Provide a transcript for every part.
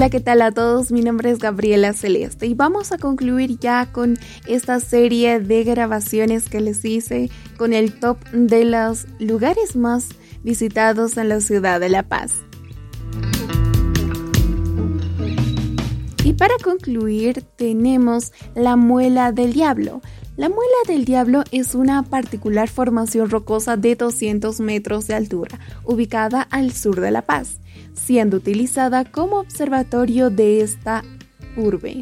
Hola, ¿qué tal a todos? Mi nombre es Gabriela Celeste y vamos a concluir ya con esta serie de grabaciones que les hice con el top de los lugares más visitados en la ciudad de La Paz. Y para concluir tenemos la muela del diablo. La muela del diablo es una particular formación rocosa de 200 metros de altura, ubicada al sur de La Paz siendo utilizada como observatorio de esta urbe.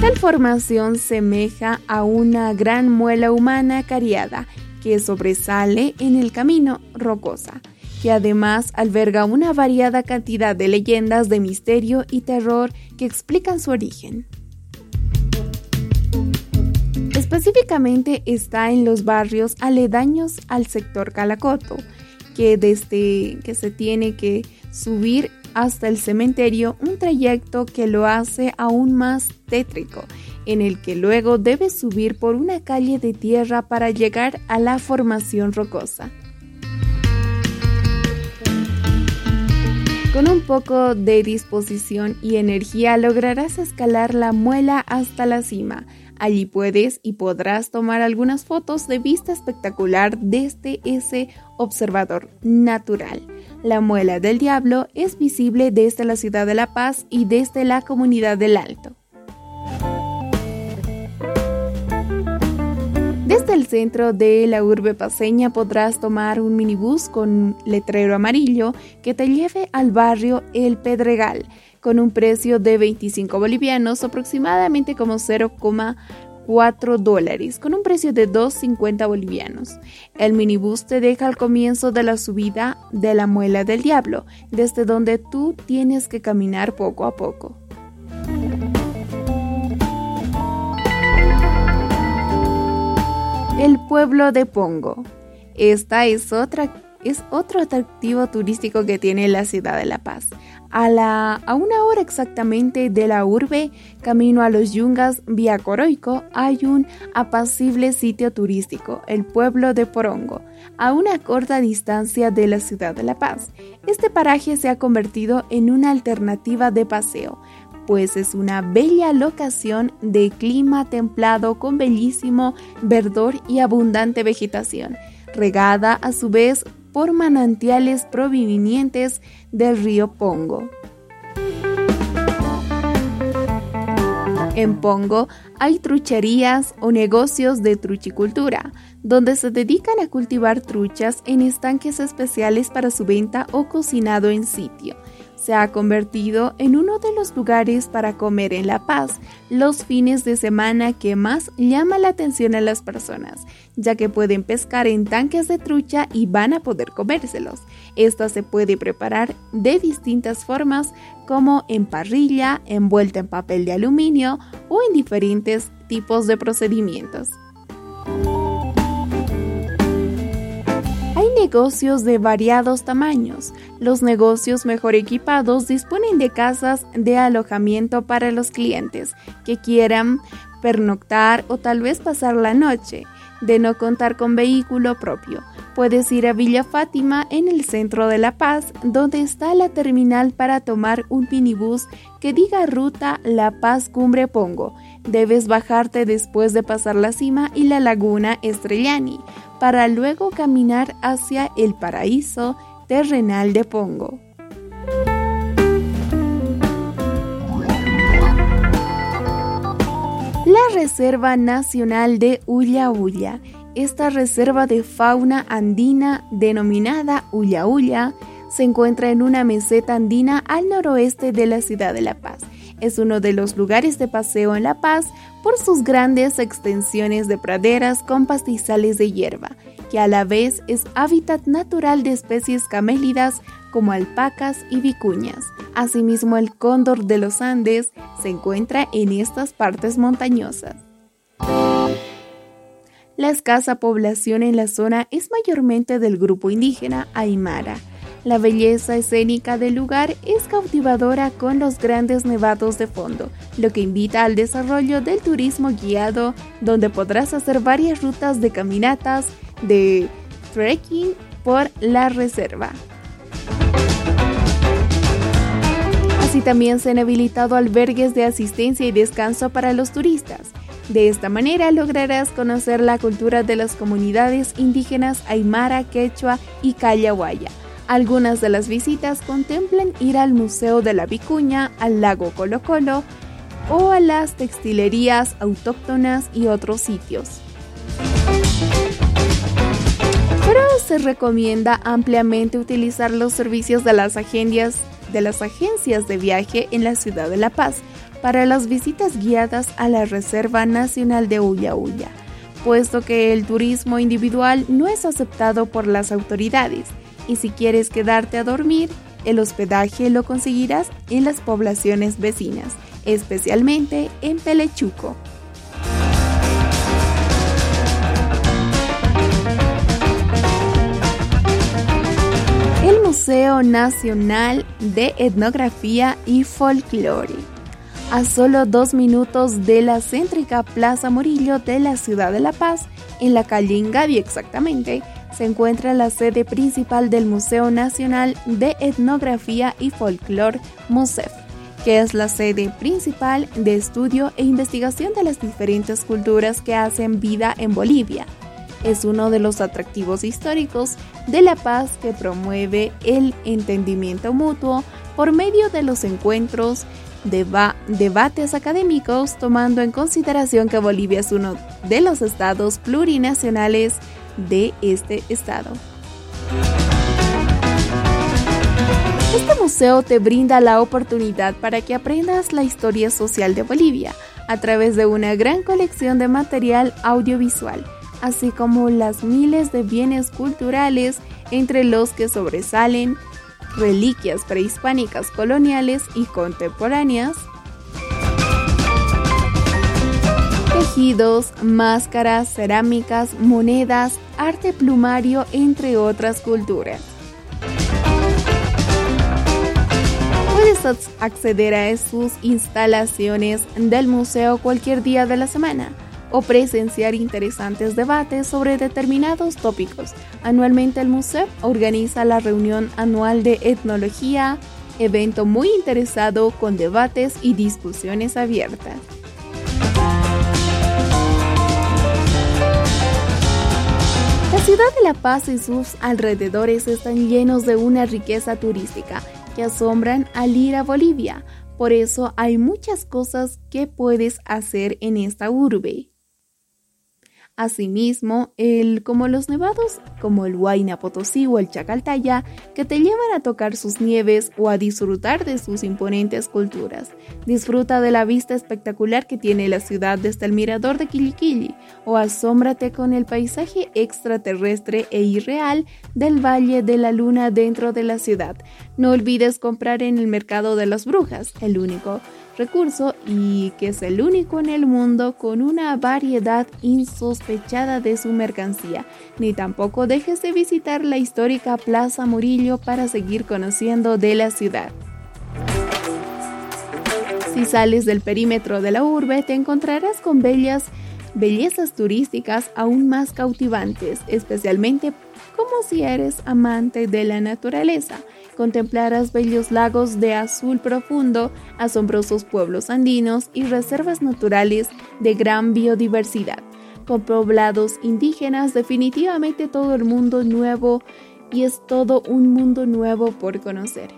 Tal formación semeja a una gran muela humana cariada que sobresale en el camino rocosa, que además alberga una variada cantidad de leyendas de misterio y terror que explican su origen. Específicamente está en los barrios aledaños al sector Calacoto, que desde que se tiene que subir hasta el cementerio, un trayecto que lo hace aún más tétrico, en el que luego debe subir por una calle de tierra para llegar a la formación rocosa. Con un poco de disposición y energía lograrás escalar la muela hasta la cima, Allí puedes y podrás tomar algunas fotos de vista espectacular desde ese observador natural. La muela del diablo es visible desde la ciudad de La Paz y desde la comunidad del Alto. Desde el centro de la urbe paseña podrás tomar un minibús con letrero amarillo que te lleve al barrio El Pedregal con un precio de 25 bolivianos, aproximadamente como 0,4 dólares, con un precio de 2,50 bolivianos. El minibús te deja al comienzo de la subida de la muela del diablo, desde donde tú tienes que caminar poco a poco. El pueblo de Pongo. Esta es otra es otro atractivo turístico que tiene la ciudad de La Paz. A, una hora exactamente de la urbe, camino a los Yungas vía Coroico, hay un apacible sitio turístico, el pueblo de Porongo, a una corta distancia de la ciudad de La Paz. Este paraje se ha convertido en una alternativa de paseo, pues es una bella locación de clima templado con bellísimo verdor y abundante vegetación, regada a su vez por manantiales provenientes del río Pongo. En Pongo hay trucherías o negocios de truchicultura, donde se dedican a cultivar truchas en estanques especiales para su venta o cocinado en sitio se ha convertido en uno de los lugares para comer en La Paz los fines de semana que más llama la atención a las personas, ya que pueden pescar en tanques de trucha y van a poder comérselos. Esta se puede preparar de distintas formas como en parrilla, envuelta en papel de aluminio o en diferentes tipos de procedimientos. Negocios de variados tamaños. Los negocios mejor equipados disponen de casas de alojamiento para los clientes que quieran pernoctar o tal vez pasar la noche. De no contar con vehículo propio, puedes ir a Villa Fátima en el centro de La Paz, donde está la terminal para tomar un minibús que diga ruta La Paz Cumbre Pongo. Debes bajarte después de pasar la cima y la laguna Estrellani para luego caminar hacia el paraíso terrenal de Pongo. La Reserva Nacional de Ulla. Esta reserva de fauna andina denominada Ulla se encuentra en una meseta andina al noroeste de la ciudad de La Paz es uno de los lugares de paseo en La Paz por sus grandes extensiones de praderas con pastizales de hierba, que a la vez es hábitat natural de especies camélidas como alpacas y vicuñas. Asimismo, el cóndor de los Andes se encuentra en estas partes montañosas. La escasa población en la zona es mayormente del grupo indígena Aymara, la belleza escénica del lugar es cautivadora con los grandes nevados de fondo, lo que invita al desarrollo del turismo guiado, donde podrás hacer varias rutas de caminatas, de trekking por la reserva. Así también se han habilitado albergues de asistencia y descanso para los turistas. De esta manera lograrás conocer la cultura de las comunidades indígenas Aymara, Quechua y Callahuaya. Algunas de las visitas contemplan ir al Museo de la Vicuña, al lago Colo Colo o a las textilerías autóctonas y otros sitios. Pero se recomienda ampliamente utilizar los servicios de las agencias de las agencias de viaje en la ciudad de La Paz para las visitas guiadas a la Reserva Nacional de Ulla, puesto que el turismo individual no es aceptado por las autoridades y si quieres quedarte a dormir, el hospedaje lo conseguirás en las poblaciones vecinas, especialmente en Pelechuco. Museo Nacional de Etnografía y Folklore. A solo dos minutos de la céntrica Plaza Murillo de la ciudad de La Paz, en la calle Ingavi exactamente, se encuentra la sede principal del Museo Nacional de Etnografía y Folklore, MUSEF, que es la sede principal de estudio e investigación de las diferentes culturas que hacen vida en Bolivia. Es uno de los atractivos históricos de la paz que promueve el entendimiento mutuo por medio de los encuentros, debates académicos, tomando en consideración que Bolivia es uno de los estados plurinacionales de este estado. Este museo te brinda la oportunidad para que aprendas la historia social de Bolivia a través de una gran colección de material audiovisual así como las miles de bienes culturales entre los que sobresalen reliquias prehispánicas coloniales y contemporáneas, tejidos, máscaras, cerámicas, monedas, arte plumario, entre otras culturas. Puedes acceder a sus instalaciones del museo cualquier día de la semana o presenciar interesantes debates sobre determinados tópicos. Anualmente el museo organiza la reunión anual de etnología, evento muy interesado con debates y discusiones abiertas. Ciudad de La Paz y sus alrededores están llenos de una riqueza turística que asombran al ir a Bolivia. Por eso hay muchas cosas que puedes hacer en esta urbe. Asimismo, el, como los nevados como el Huayna Potosí o el Chacaltaya, que te llevan a tocar sus nieves o a disfrutar de sus imponentes culturas. Disfruta de la vista espectacular que tiene la ciudad desde el mirador de Quiliquili o asómbrate con el paisaje extraterrestre e irreal del Valle de la Luna dentro de la ciudad. No olvides comprar en el Mercado de las Brujas, el único recurso y que es el único en el mundo con una variedad insospechada de su mercancía. Ni tampoco dejes de visitar la histórica Plaza Murillo para seguir conociendo de la ciudad. Si sales del perímetro de la urbe, te encontrarás con bellas bellezas turísticas aún más cautivantes, especialmente como si eres amante de la naturaleza contemplarás bellos lagos de azul profundo, asombrosos pueblos andinos y reservas naturales de gran biodiversidad. Con poblados indígenas, definitivamente todo el mundo nuevo y es todo un mundo nuevo por conocer.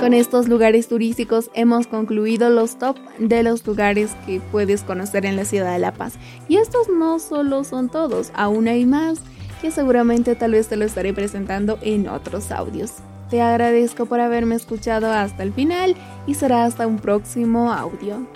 Con estos lugares turísticos hemos concluido los top de los lugares que puedes conocer en la ciudad de La Paz. Y estos no solo son todos, aún hay más que seguramente tal vez te lo estaré presentando en otros audios. Te agradezco por haberme escuchado hasta el final y será hasta un próximo audio.